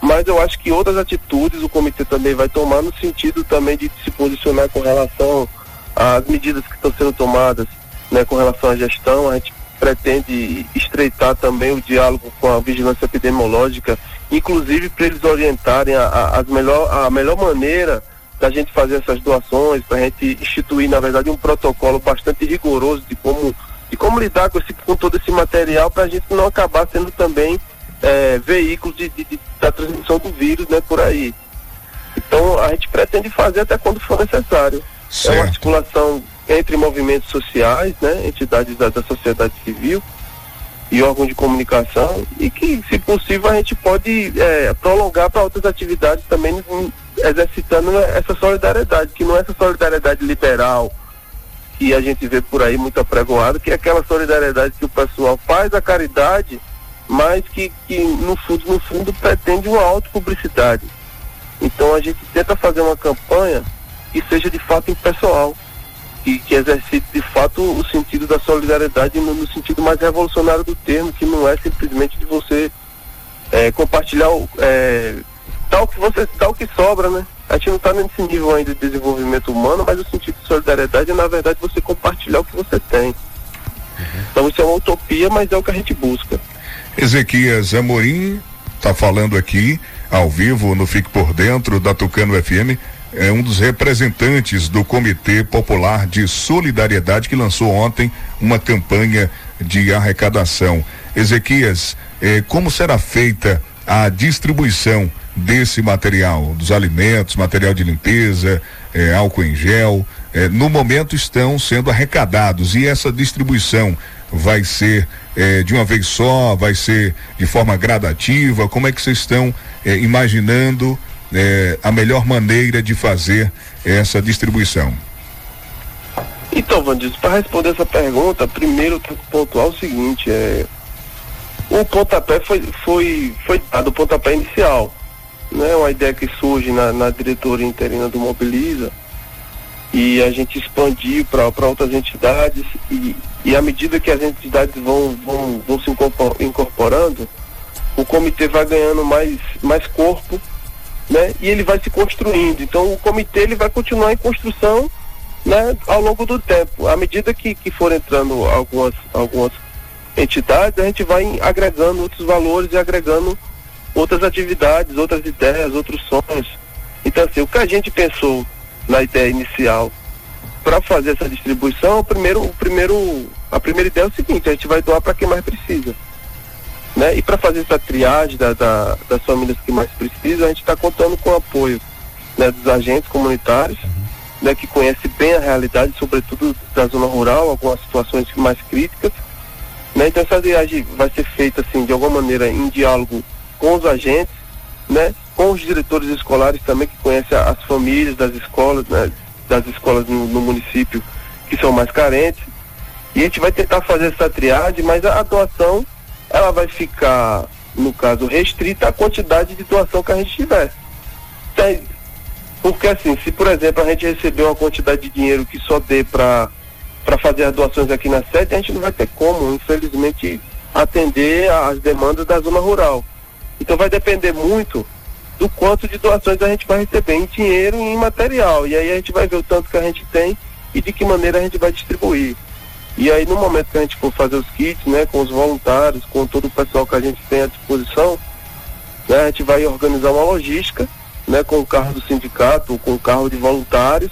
mas eu acho que outras atitudes o comitê também vai tomar no sentido também de se posicionar com relação às medidas que estão sendo tomadas, né, com relação à gestão, a gente pretende estreitar também o diálogo com a vigilância epidemiológica, inclusive para eles orientarem a, a, as melhor, a melhor maneira da gente fazer essas doações, para a gente instituir, na verdade, um protocolo bastante rigoroso de como, de como lidar com, esse, com todo esse material para a gente não acabar sendo também é, veículo de, de- de- da transmissão do vírus né, por aí. Então a gente pretende fazer até quando for necessário. É uma articulação entre movimentos sociais, né, entidades da, da sociedade civil e órgãos de comunicação e que, se possível, a gente pode é, prolongar para outras atividades também exercitando essa solidariedade, que não é essa solidariedade liberal que a gente vê por aí muito apregoada, que é aquela solidariedade que o pessoal faz a caridade, mas que, que no fundo, no fundo pretende uma autopublicidade. Então a gente tenta fazer uma campanha que seja de fato impessoal, que, que exercite de fato o sentido da solidariedade no, no sentido mais revolucionário do termo, que não é simplesmente de você é, compartilhar é, tal que você tal que sobra, né? A gente não está nesse nível ainda de desenvolvimento humano, mas o sentido de solidariedade é na verdade você compartilhar o que você tem. Então isso é uma utopia, mas é o que a gente busca. Ezequias Amorim está falando aqui ao vivo no Fique por Dentro da Tucano FM. É um dos representantes do Comitê Popular de Solidariedade que lançou ontem uma campanha de arrecadação. Ezequias, eh, como será feita a distribuição desse material, dos alimentos, material de limpeza, eh, álcool em gel? Eh, no momento estão sendo arrecadados e essa distribuição vai ser eh, de uma vez só, vai ser de forma gradativa? Como é que vocês estão eh, imaginando eh, a melhor maneira de fazer essa distribuição? Então, Vandilson, para responder essa pergunta, primeiro eu tenho que pontuar o seguinte, é, o pontapé foi, foi, foi dado o pontapé inicial. Né? Uma ideia que surge na, na diretoria interina do Mobiliza e a gente expandiu para outras entidades e, e à medida que as entidades vão, vão, vão se incorpor- incorporando, o comitê vai ganhando mais, mais corpo né? E ele vai se construindo. Então o comitê ele vai continuar em construção, né? Ao longo do tempo. À medida que, que for entrando algumas, algumas entidades, a gente vai agregando outros valores e agregando outras atividades, outras ideias, outros sonhos. Então, assim, o que a gente pensou na ideia inicial para fazer essa distribuição, o primeiro, o primeiro, a primeira ideia é o seguinte: a gente vai doar para quem mais precisa. Né? E para fazer essa triagem da, da, das famílias que mais precisam, a gente está contando com o apoio né, dos agentes comunitários, né, que conhecem bem a realidade, sobretudo da zona rural, algumas situações mais críticas. Né? Então essa triagem vai ser feita assim, de alguma maneira em diálogo com os agentes, né? com os diretores escolares também que conhecem as famílias das escolas, né? das escolas no, no município que são mais carentes. E a gente vai tentar fazer essa triagem, mas a, a doação ela vai ficar, no caso, restrita à quantidade de doação que a gente tiver. Porque assim, se por exemplo a gente receber uma quantidade de dinheiro que só dê para para fazer as doações aqui na sede, a gente não vai ter como, infelizmente, atender às demandas da zona rural. Então vai depender muito do quanto de doações a gente vai receber em dinheiro e em material. E aí a gente vai ver o tanto que a gente tem e de que maneira a gente vai distribuir. E aí no momento que a gente for fazer os kits, né, com os voluntários, com todo o pessoal que a gente tem à disposição, né, a gente vai organizar uma logística, né, com o carro do sindicato, com o carro de voluntários,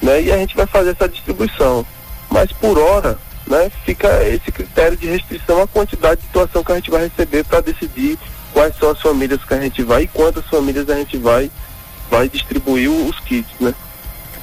né, e a gente vai fazer essa distribuição. Mas por hora, né, fica esse critério de restrição à quantidade de doação que a gente vai receber para decidir quais são as famílias que a gente vai e quantas famílias a gente vai vai distribuir os kits, né?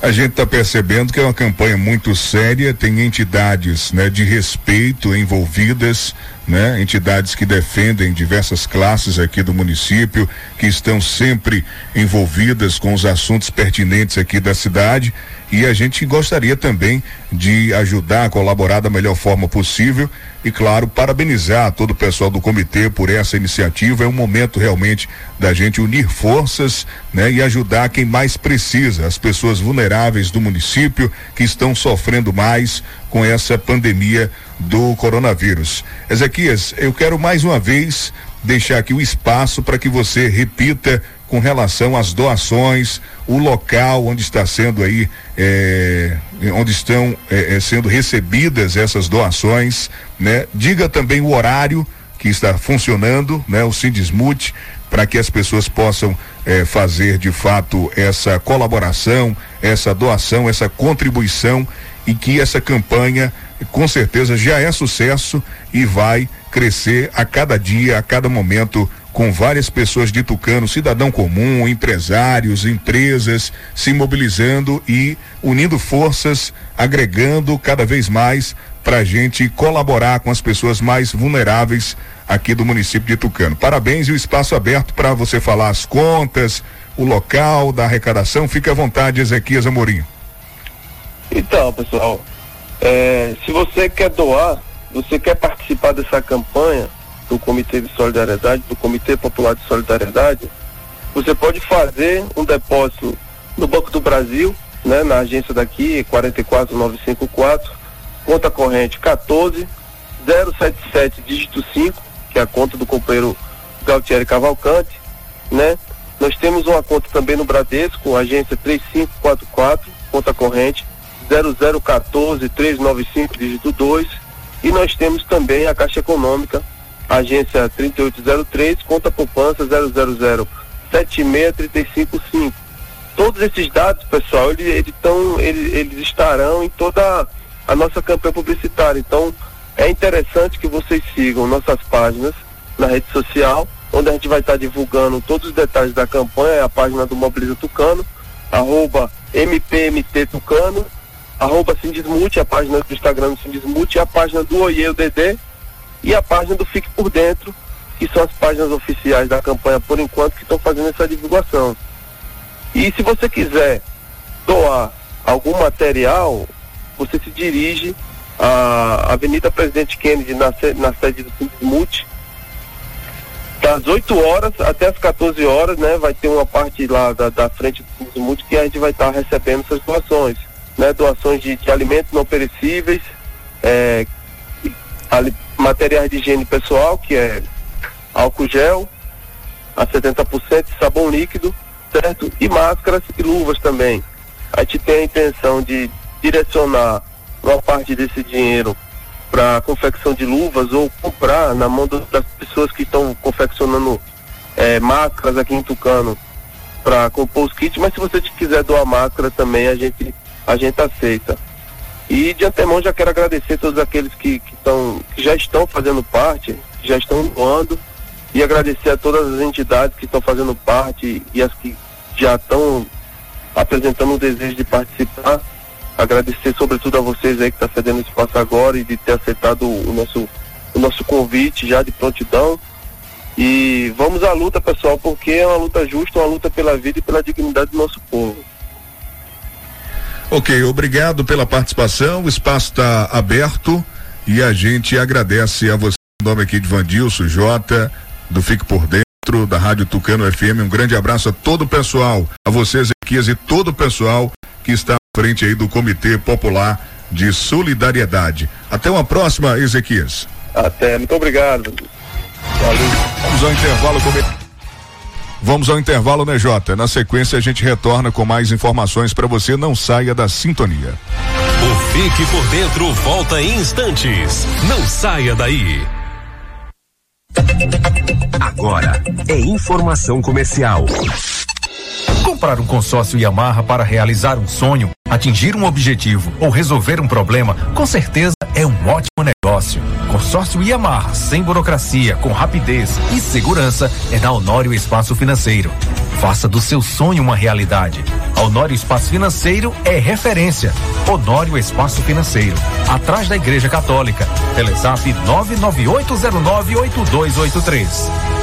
A gente está percebendo que é uma campanha muito séria, tem entidades né, de respeito envolvidas, né, entidades que defendem diversas classes aqui do município, que estão sempre envolvidas com os assuntos pertinentes aqui da cidade. E a gente gostaria também de ajudar, colaborar da melhor forma possível e, claro, parabenizar todo o pessoal do comitê por essa iniciativa. É um momento realmente da gente unir forças, né, e ajudar quem mais precisa, as pessoas vulneráveis do município que estão sofrendo mais com essa pandemia do coronavírus. Ezequias, eu quero mais uma vez deixar aqui o espaço para que você repita com relação às doações, o local onde está sendo aí, é, onde estão é, sendo recebidas essas doações, né? Diga também o horário que está funcionando, né? O Sindismute, para que as pessoas possam fazer de fato essa colaboração, essa doação, essa contribuição e que essa campanha com certeza já é sucesso e vai crescer a cada dia, a cada momento com várias pessoas de Tucano, cidadão comum, empresários, empresas se mobilizando e unindo forças, agregando cada vez mais para a gente colaborar com as pessoas mais vulneráveis aqui do município de Tucano. Parabéns e o espaço aberto para você falar as contas, o local da arrecadação. Fique à vontade, Ezequias Amorim. Então, pessoal, é, se você quer doar, você quer participar dessa campanha, do Comitê de Solidariedade, do Comitê Popular de Solidariedade, você pode fazer um depósito no Banco do Brasil, né, na agência daqui, 44954, conta corrente 14 077 dígito 5, que é a conta do companheiro Galtieri Cavalcante, né? Nós temos uma conta também no Bradesco, agência 3544, conta corrente 0014 395 dígito 2, e nós temos também a Caixa Econômica agência 3803, conta poupança 000 76355. Todos esses dados, pessoal, eles, eles, tão, eles, eles estarão em toda a nossa campanha publicitária. Então, é interessante que vocês sigam nossas páginas na rede social, onde a gente vai estar divulgando todos os detalhes da campanha, é a página do Mobiliza Tucano, arroba MPMT Tucano, arroba Sindismute, a página do Instagram do Sindismute, a página do Oiê DD, e a página do Fique por Dentro, que são as páginas oficiais da campanha por enquanto que estão fazendo essa divulgação. E se você quiser doar algum material, você se dirige à Avenida Presidente Kennedy, na, na sede do Sindismute, das 8 horas até as 14 horas, né? Vai ter uma parte lá da, da frente do Sindismute que a gente vai estar tá recebendo essas doações, né? Doações de, de alimentos não perecíveis, é, ali, materiais de higiene pessoal, que é álcool gel a 70%, sabão líquido, certo? E máscaras e luvas também. A gente tem a intenção de direcionar uma parte desse dinheiro para confecção de luvas ou comprar na mão das pessoas que estão confeccionando é, máscaras aqui em Tucano para compor os kits, mas se você quiser doar máscara também a gente a gente aceita. E de antemão já quero agradecer todos aqueles que, que, tão, que já estão fazendo parte, que já estão doando, e agradecer a todas as entidades que estão fazendo parte e as que já estão apresentando o desejo de participar. Agradecer sobretudo a vocês aí que estão tá cedendo espaço agora e de ter aceitado o nosso, o nosso convite já de prontidão. E vamos à luta, pessoal, porque é uma luta justa, uma luta pela vida e pela dignidade do nosso povo. Ok, obrigado pela participação. O espaço está aberto e a gente agradece a você, em nome aqui de Vandilson, Jota, do Fique por Dentro, da Rádio Tucano FM. Um grande abraço a todo o pessoal, a vocês, Ezequias, e todo o pessoal que está à frente aí do Comitê Popular de Solidariedade. Até uma próxima, Ezequias. Até, muito obrigado. Valeu. Vamos ao intervalo. Com... Vamos ao intervalo, né, Jota? Na sequência, a gente retorna com mais informações para você. Não saia da sintonia. O Fique por Dentro volta em instantes. Não saia daí. Agora é informação comercial. Comprar um consórcio Yamaha para realizar um sonho, atingir um objetivo ou resolver um problema, com certeza é um ótimo negócio. Consórcio Yamaha, sem burocracia, com rapidez e segurança, é na Honório Espaço Financeiro. Faça do seu sonho uma realidade. Honório Espaço Financeiro é referência. Honório Espaço Financeiro, atrás da Igreja Católica. Telezap 998098283.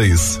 dois.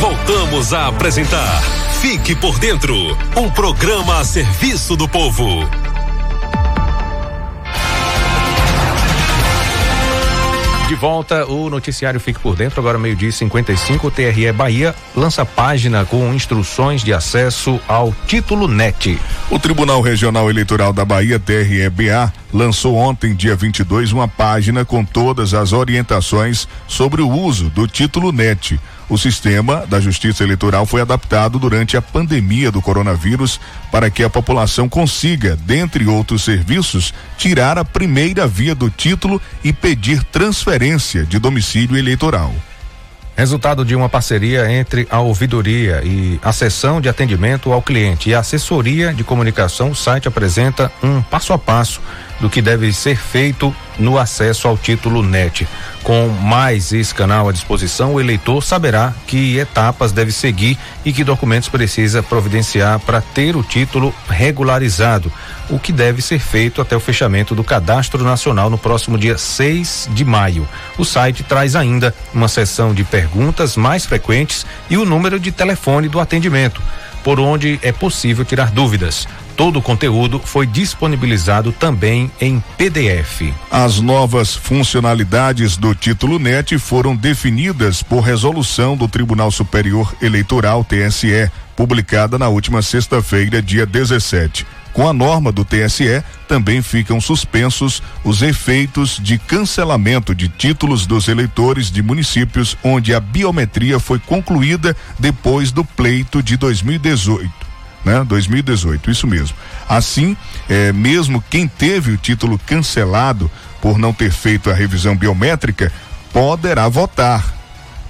Voltamos a apresentar Fique por Dentro um programa a serviço do povo. De volta, o noticiário Fique por Dentro, agora meio-dia e 55, o TRE Bahia lança página com instruções de acesso ao título NET. O Tribunal Regional Eleitoral da Bahia, TRE-BA, lançou ontem, dia 22, uma página com todas as orientações sobre o uso do título NET o sistema da Justiça Eleitoral foi adaptado durante a pandemia do coronavírus para que a população consiga, dentre outros serviços, tirar a primeira via do título e pedir transferência de domicílio eleitoral. Resultado de uma parceria entre a ouvidoria e a sessão de atendimento ao cliente e a assessoria de comunicação, o site apresenta um passo a passo do que deve ser feito no acesso ao título NET. Com mais esse canal à disposição, o eleitor saberá que etapas deve seguir e que documentos precisa providenciar para ter o título regularizado, o que deve ser feito até o fechamento do Cadastro Nacional no próximo dia 6 de maio. O site traz ainda uma seção de perguntas mais frequentes e o número de telefone do atendimento, por onde é possível tirar dúvidas. Todo o conteúdo foi disponibilizado também em PDF. As novas funcionalidades do título NET foram definidas por resolução do Tribunal Superior Eleitoral TSE, publicada na última sexta-feira, dia 17. Com a norma do TSE, também ficam suspensos os efeitos de cancelamento de títulos dos eleitores de municípios onde a biometria foi concluída depois do pleito de 2018. Né? 2018, isso mesmo. Assim, é, mesmo quem teve o título cancelado por não ter feito a revisão biométrica poderá votar.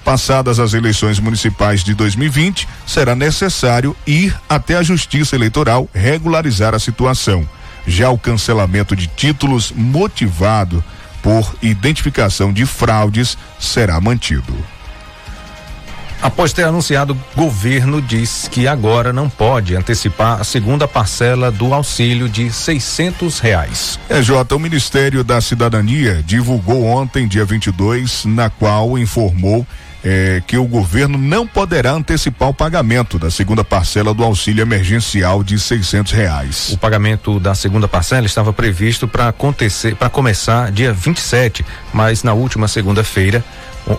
Passadas as eleições municipais de 2020, será necessário ir até a Justiça Eleitoral regularizar a situação. Já o cancelamento de títulos motivado por identificação de fraudes será mantido. Após ter anunciado, o governo diz que agora não pode antecipar a segunda parcela do auxílio de seiscentos reais. É, Jota, o Ministério da Cidadania divulgou ontem, dia 22, na qual informou é, que o governo não poderá antecipar o pagamento da segunda parcela do auxílio emergencial de seiscentos reais. O pagamento da segunda parcela estava previsto para acontecer, para começar dia 27, mas na última segunda-feira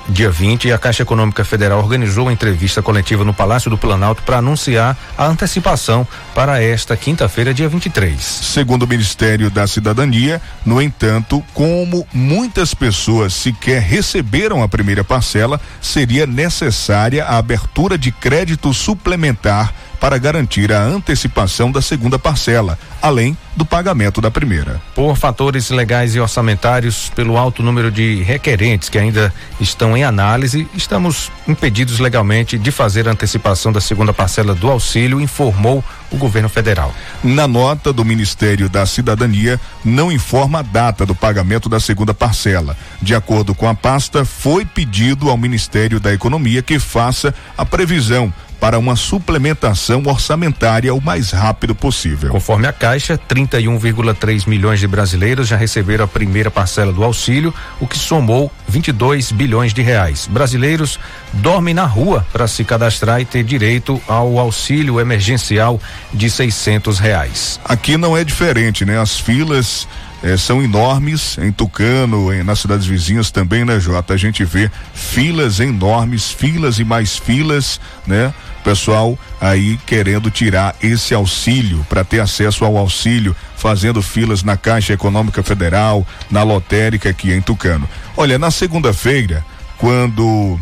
dia 20, a Caixa Econômica Federal organizou uma entrevista coletiva no Palácio do Planalto para anunciar a antecipação para esta quinta-feira, dia 23. Segundo o Ministério da Cidadania, no entanto, como muitas pessoas sequer receberam a primeira parcela, seria necessária a abertura de crédito suplementar para garantir a antecipação da segunda parcela, além do pagamento da primeira. Por fatores legais e orçamentários, pelo alto número de requerentes que ainda estão em análise, estamos impedidos legalmente de fazer a antecipação da segunda parcela do auxílio, informou o governo federal. Na nota do Ministério da Cidadania, não informa a data do pagamento da segunda parcela. De acordo com a pasta, foi pedido ao Ministério da Economia que faça a previsão para uma suplementação orçamentária o mais rápido possível. Conforme a Caixa, 31,3 milhões de brasileiros já receberam a primeira parcela do auxílio, o que somou 22 bilhões de reais. Brasileiros dormem na rua para se cadastrar e ter direito ao auxílio emergencial de 600 reais. Aqui não é diferente, né? As filas eh, são enormes em Tucano, em, nas cidades vizinhas também, né, Jota? A gente vê filas enormes, filas e mais filas, né? Pessoal aí querendo tirar esse auxílio para ter acesso ao auxílio, fazendo filas na Caixa Econômica Federal, na lotérica aqui em Tucano. Olha, na segunda-feira, quando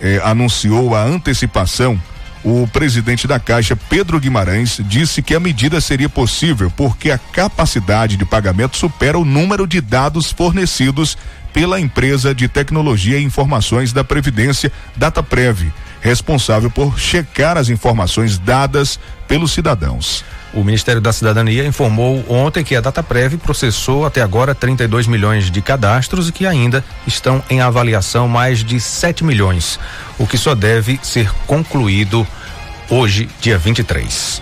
eh, anunciou a antecipação, o presidente da Caixa, Pedro Guimarães, disse que a medida seria possível porque a capacidade de pagamento supera o número de dados fornecidos pela empresa de tecnologia e informações da Previdência, DataPrev responsável por checar as informações dadas pelos cidadãos. O Ministério da Cidadania informou ontem que a DataPrev processou até agora 32 milhões de cadastros e que ainda estão em avaliação mais de 7 milhões, o que só deve ser concluído hoje, dia 23.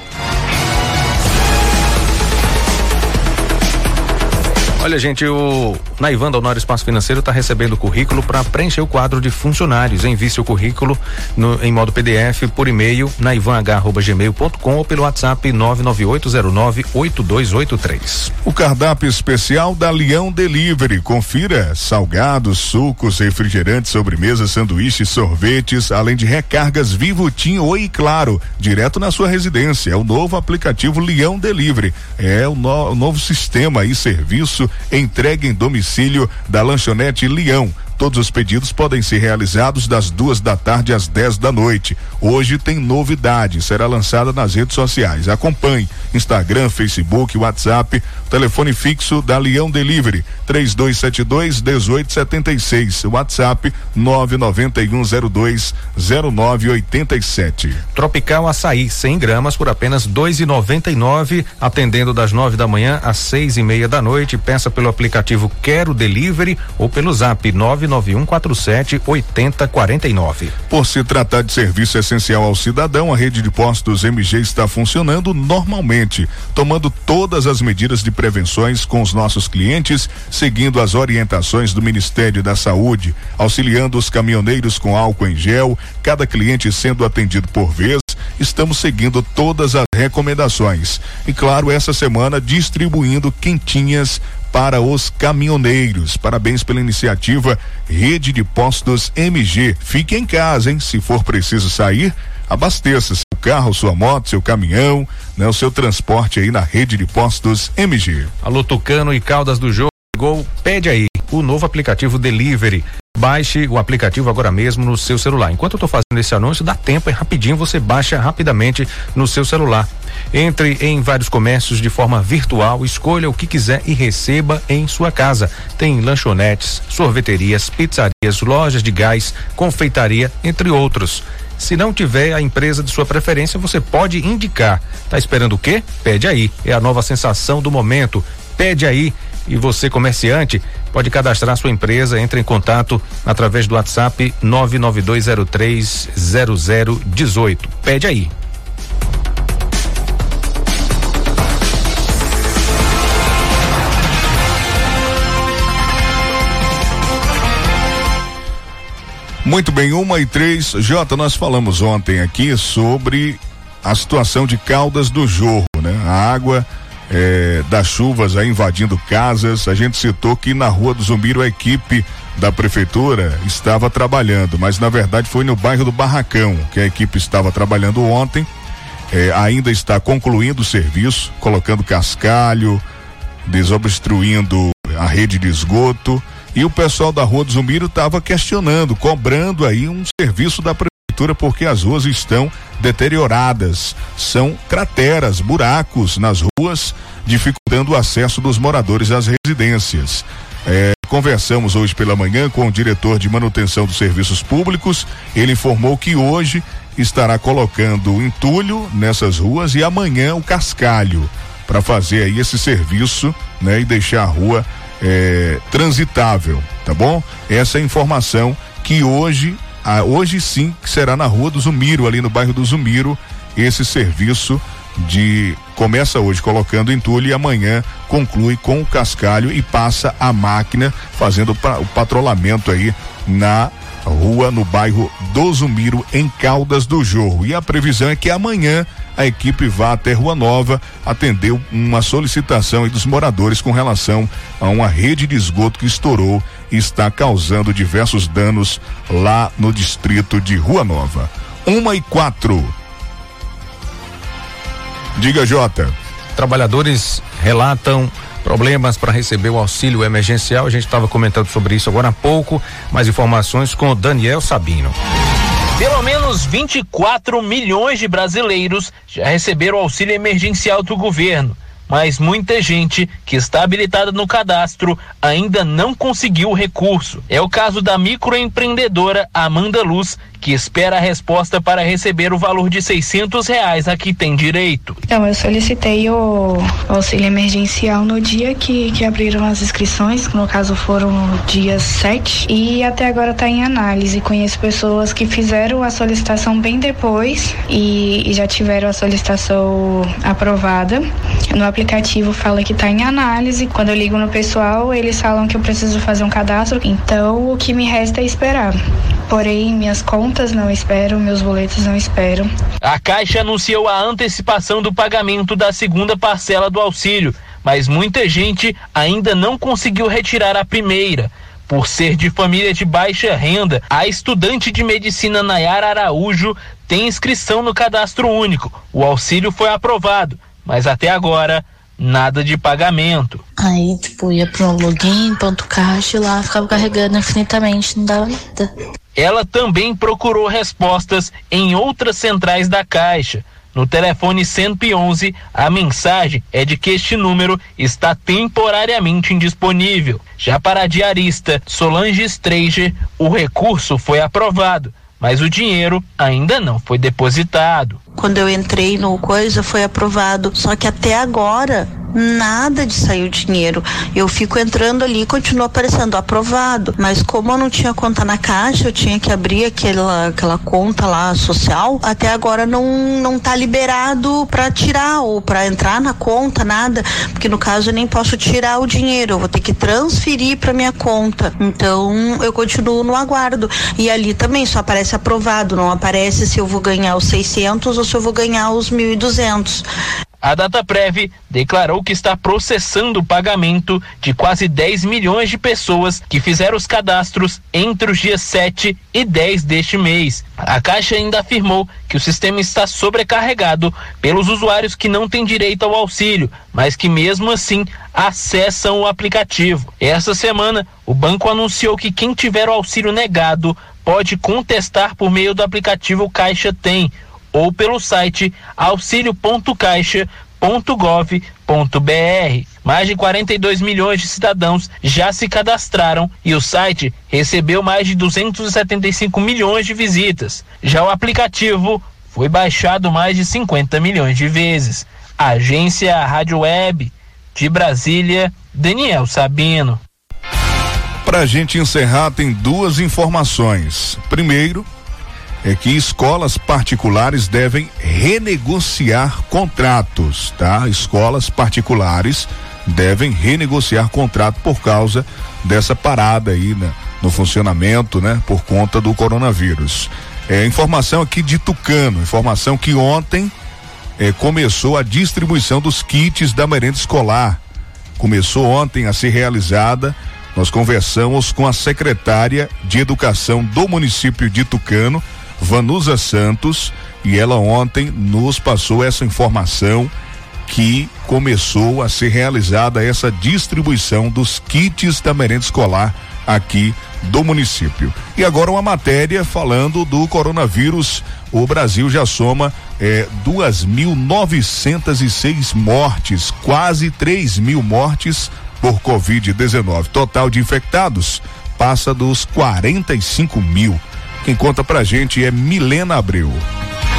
Olha, gente, o Naivan da Honor Espaço Financeiro está recebendo currículo para preencher o quadro de funcionários. Envie seu currículo no, em modo PDF por e-mail naivanh.gmail.com ou pelo WhatsApp 998098283. O cardápio especial da Leão Delivery. Confira salgados, sucos, refrigerantes, sobremesas, sanduíches, sorvetes, além de recargas Vivo Tim Oi Claro, direto na sua residência. É o novo aplicativo Leão Delivery. É o, no, o novo sistema e serviço entregue em domicílio da lanchonete Leão. Todos os pedidos podem ser realizados das duas da tarde às 10 da noite. Hoje tem novidade, será lançada nas redes sociais. Acompanhe Instagram, Facebook, WhatsApp, telefone fixo da Leão Delivery 3272 1876, WhatsApp 99102 0987. Tropical Açaí 100 gramas por apenas 2,99, atendendo das 9 da manhã às seis e meia da noite. Peça pelo aplicativo Quero Delivery ou pelo Zap 9 99147 8049. Por se tratar de serviço essencial ao cidadão, a rede de postos MG está funcionando normalmente, tomando todas as medidas de prevenções com os nossos clientes, seguindo as orientações do Ministério da Saúde, auxiliando os caminhoneiros com álcool em gel, cada cliente sendo atendido por vez. Estamos seguindo todas as recomendações. E claro, essa semana distribuindo quentinhas para os caminhoneiros. Parabéns pela iniciativa Rede de Postos MG. Fique em casa, hein? Se for preciso sair, abasteça seu carro, sua moto, seu caminhão, né? O seu transporte aí na Rede de Postos MG. Alô Tucano e Caldas do Jogo, pede aí o novo aplicativo Delivery baixe o aplicativo agora mesmo no seu celular. Enquanto eu estou fazendo esse anúncio, dá tempo, é rapidinho, você baixa rapidamente no seu celular. Entre em vários comércios de forma virtual, escolha o que quiser e receba em sua casa. Tem lanchonetes, sorveterias, pizzarias, lojas de gás, confeitaria, entre outros. Se não tiver a empresa de sua preferência, você pode indicar. Tá esperando o quê? Pede aí. É a nova sensação do momento. Pede aí. E você, comerciante, pode cadastrar sua empresa, entre em contato através do WhatsApp 992030018. Pede aí. Muito bem, uma e três. Jota, nós falamos ontem aqui sobre a situação de Caldas do Jorro, né? A água é, das chuvas aí invadindo casas. A gente citou que na Rua do Zumbiro a equipe da prefeitura estava trabalhando, mas na verdade foi no bairro do Barracão que a equipe estava trabalhando ontem. É, ainda está concluindo o serviço, colocando cascalho, desobstruindo a rede de esgoto. E o pessoal da Rua do Zumbiro estava questionando, cobrando aí um serviço da prefeitura porque as ruas estão deterioradas. São crateras, buracos nas ruas, dificultando o acesso dos moradores às residências. É, conversamos hoje pela manhã com o diretor de manutenção dos serviços públicos. Ele informou que hoje estará colocando entulho nessas ruas e amanhã o cascalho para fazer aí esse serviço, né, e deixar a rua é, transitável, tá bom? Essa é a informação que hoje, ah, hoje sim, será na rua do Zumiro, ali no bairro do Zumiro, esse serviço de começa hoje colocando entulho e amanhã conclui com o cascalho e passa a máquina fazendo o patrulhamento aí na rua no bairro do Zumiro em Caldas do Jorro. E a previsão é que amanhã a equipe vá até Rua Nova atender uma solicitação dos moradores com relação a uma rede de esgoto que estourou está causando diversos danos lá no distrito de Rua Nova. Uma e quatro. Diga, Jota. Trabalhadores relatam problemas para receber o auxílio emergencial. A gente estava comentando sobre isso agora há pouco. Mais informações com Daniel Sabino. Pelo menos 24 milhões de brasileiros já receberam o auxílio emergencial do governo mas muita gente que está habilitada no cadastro ainda não conseguiu o recurso. É o caso da microempreendedora Amanda Luz, que espera a resposta para receber o valor de 600 reais a que tem direito. Então, eu solicitei o auxílio emergencial no dia que, que abriram as inscrições, no caso foram no dia 7, e até agora está em análise. Conheço pessoas que fizeram a solicitação bem depois e, e já tiveram a solicitação aprovada. No aplicativo fala que está em análise. Quando eu ligo no pessoal, eles falam que eu preciso fazer um cadastro, então o que me resta é esperar. Porém, minhas contas não esperam, meus boletos não esperam. A Caixa anunciou a antecipação do pagamento da segunda parcela do auxílio, mas muita gente ainda não conseguiu retirar a primeira. Por ser de família de baixa renda, a estudante de medicina Nayara Araújo tem inscrição no cadastro único. O auxílio foi aprovado, mas até agora nada de pagamento. Aí, tipo, ia pro login, ponto caixa e lá ficava carregando infinitamente, não dava nada. Ela também procurou respostas em outras centrais da Caixa. No telefone 111, a mensagem é de que este número está temporariamente indisponível. Já para a diarista Solange Streiger, o recurso foi aprovado, mas o dinheiro ainda não foi depositado. Quando eu entrei no coisa foi aprovado, só que até agora nada de sair o dinheiro. Eu fico entrando ali e continua aparecendo aprovado, mas como eu não tinha conta na caixa, eu tinha que abrir aquela aquela conta lá social. Até agora não não tá liberado para tirar ou para entrar na conta nada, porque no caso eu nem posso tirar o dinheiro, eu vou ter que transferir para minha conta. Então eu continuo no aguardo. E ali também só aparece aprovado, não aparece se eu vou ganhar os 600 ou se eu vou ganhar os 1.200. A Dataprev declarou que está processando o pagamento de quase 10 milhões de pessoas que fizeram os cadastros entre os dias 7 e 10 deste mês. A Caixa ainda afirmou que o sistema está sobrecarregado pelos usuários que não têm direito ao auxílio, mas que mesmo assim acessam o aplicativo. Esta semana, o banco anunciou que quem tiver o auxílio negado pode contestar por meio do aplicativo Caixa Tem ou pelo site auxilio.caixa.gov.br. Mais de 42 milhões de cidadãos já se cadastraram e o site recebeu mais de 275 milhões de visitas. Já o aplicativo foi baixado mais de 50 milhões de vezes. Agência Rádio Web de Brasília, Daniel Sabino. Para a gente encerrar, tem duas informações. Primeiro, é que escolas particulares devem renegociar contratos, tá? Escolas particulares devem renegociar contrato por causa dessa parada aí né, no funcionamento, né? Por conta do coronavírus. É informação aqui de Tucano, informação que ontem é, começou a distribuição dos kits da merenda escolar. Começou ontem a ser realizada. Nós conversamos com a secretária de Educação do município de Tucano, Vanusa Santos, e ela ontem nos passou essa informação que começou a ser realizada essa distribuição dos kits da merenda escolar aqui do município. E agora uma matéria falando do coronavírus. O Brasil já soma é, 2.906 mortes, quase 3 mil mortes por Covid-19. Total de infectados passa dos 45 mil. Quem conta pra gente é Milena Abreu.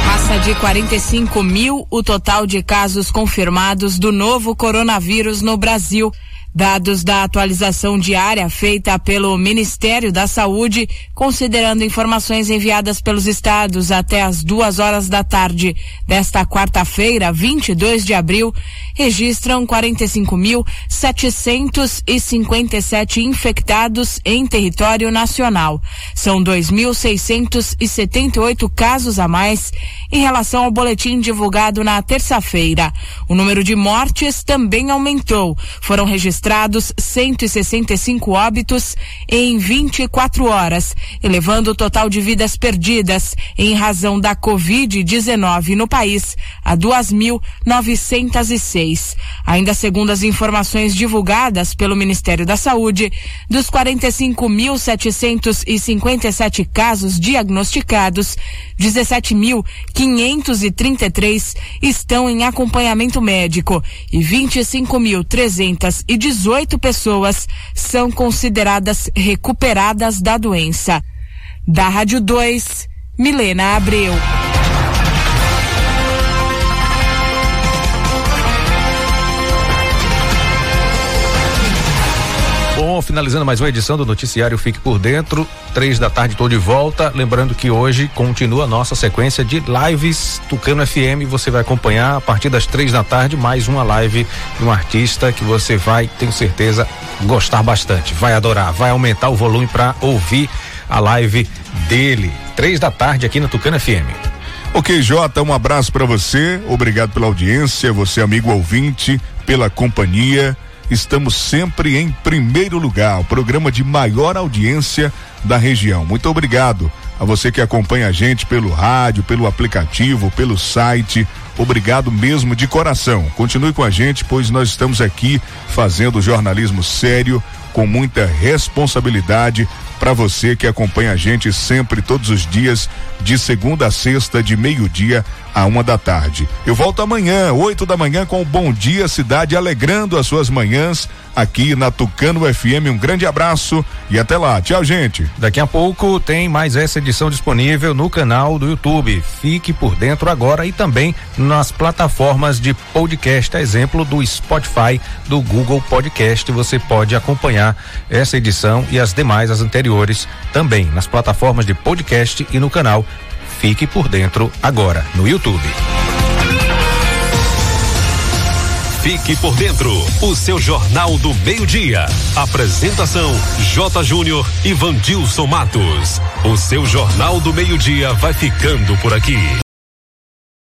Passa de 45 mil o total de casos confirmados do novo coronavírus no Brasil. Dados da atualização diária feita pelo Ministério da Saúde, considerando informações enviadas pelos estados até as duas horas da tarde desta quarta-feira, 22 de abril, registram 45.757 infectados em território nacional. São 2.678 casos a mais em relação ao boletim divulgado na terça-feira. O número de mortes também aumentou. Foram registrados registrados 165 óbitos em 24 horas, elevando o total de vidas perdidas em razão da Covid-19 no país a 2.906. Ainda segundo as informações divulgadas pelo Ministério da Saúde, dos 45.757 casos diagnosticados, 17.533 estão em acompanhamento médico e 25.318 18 pessoas são consideradas recuperadas da doença. Da Rádio 2, Milena Abreu. Bom, finalizando mais uma edição do Noticiário Fique por Dentro, três da tarde estou de volta. Lembrando que hoje continua a nossa sequência de lives Tucano FM. Você vai acompanhar a partir das três da tarde mais uma live de um artista que você vai, tenho certeza, gostar bastante. Vai adorar, vai aumentar o volume para ouvir a live dele. Três da tarde aqui na Tucano FM. Ok, Jota, um abraço para você. Obrigado pela audiência, você amigo ouvinte, pela companhia estamos sempre em primeiro lugar, o programa de maior audiência da região. Muito obrigado a você que acompanha a gente pelo rádio, pelo aplicativo, pelo site. Obrigado mesmo de coração. Continue com a gente, pois nós estamos aqui fazendo jornalismo sério, com muita responsabilidade para você que acompanha a gente sempre, todos os dias, de segunda a sexta, de meio-dia a uma da tarde. Eu volto amanhã, oito da manhã, com o Bom Dia Cidade, alegrando as suas manhãs aqui na Tucano FM. Um grande abraço e até lá. Tchau, gente. Daqui a pouco tem mais essa edição disponível no canal do YouTube. Fique por dentro agora e também nas plataformas de podcast, a exemplo do Spotify, do Google Podcast. Você pode acompanhar essa edição e as demais, as anteriores, também nas plataformas de podcast e no canal Fique por dentro agora no YouTube. Fique por dentro, o seu Jornal do Meio-Dia. Apresentação: J. Júnior e Vandilson Matos. O seu Jornal do Meio-Dia vai ficando por aqui.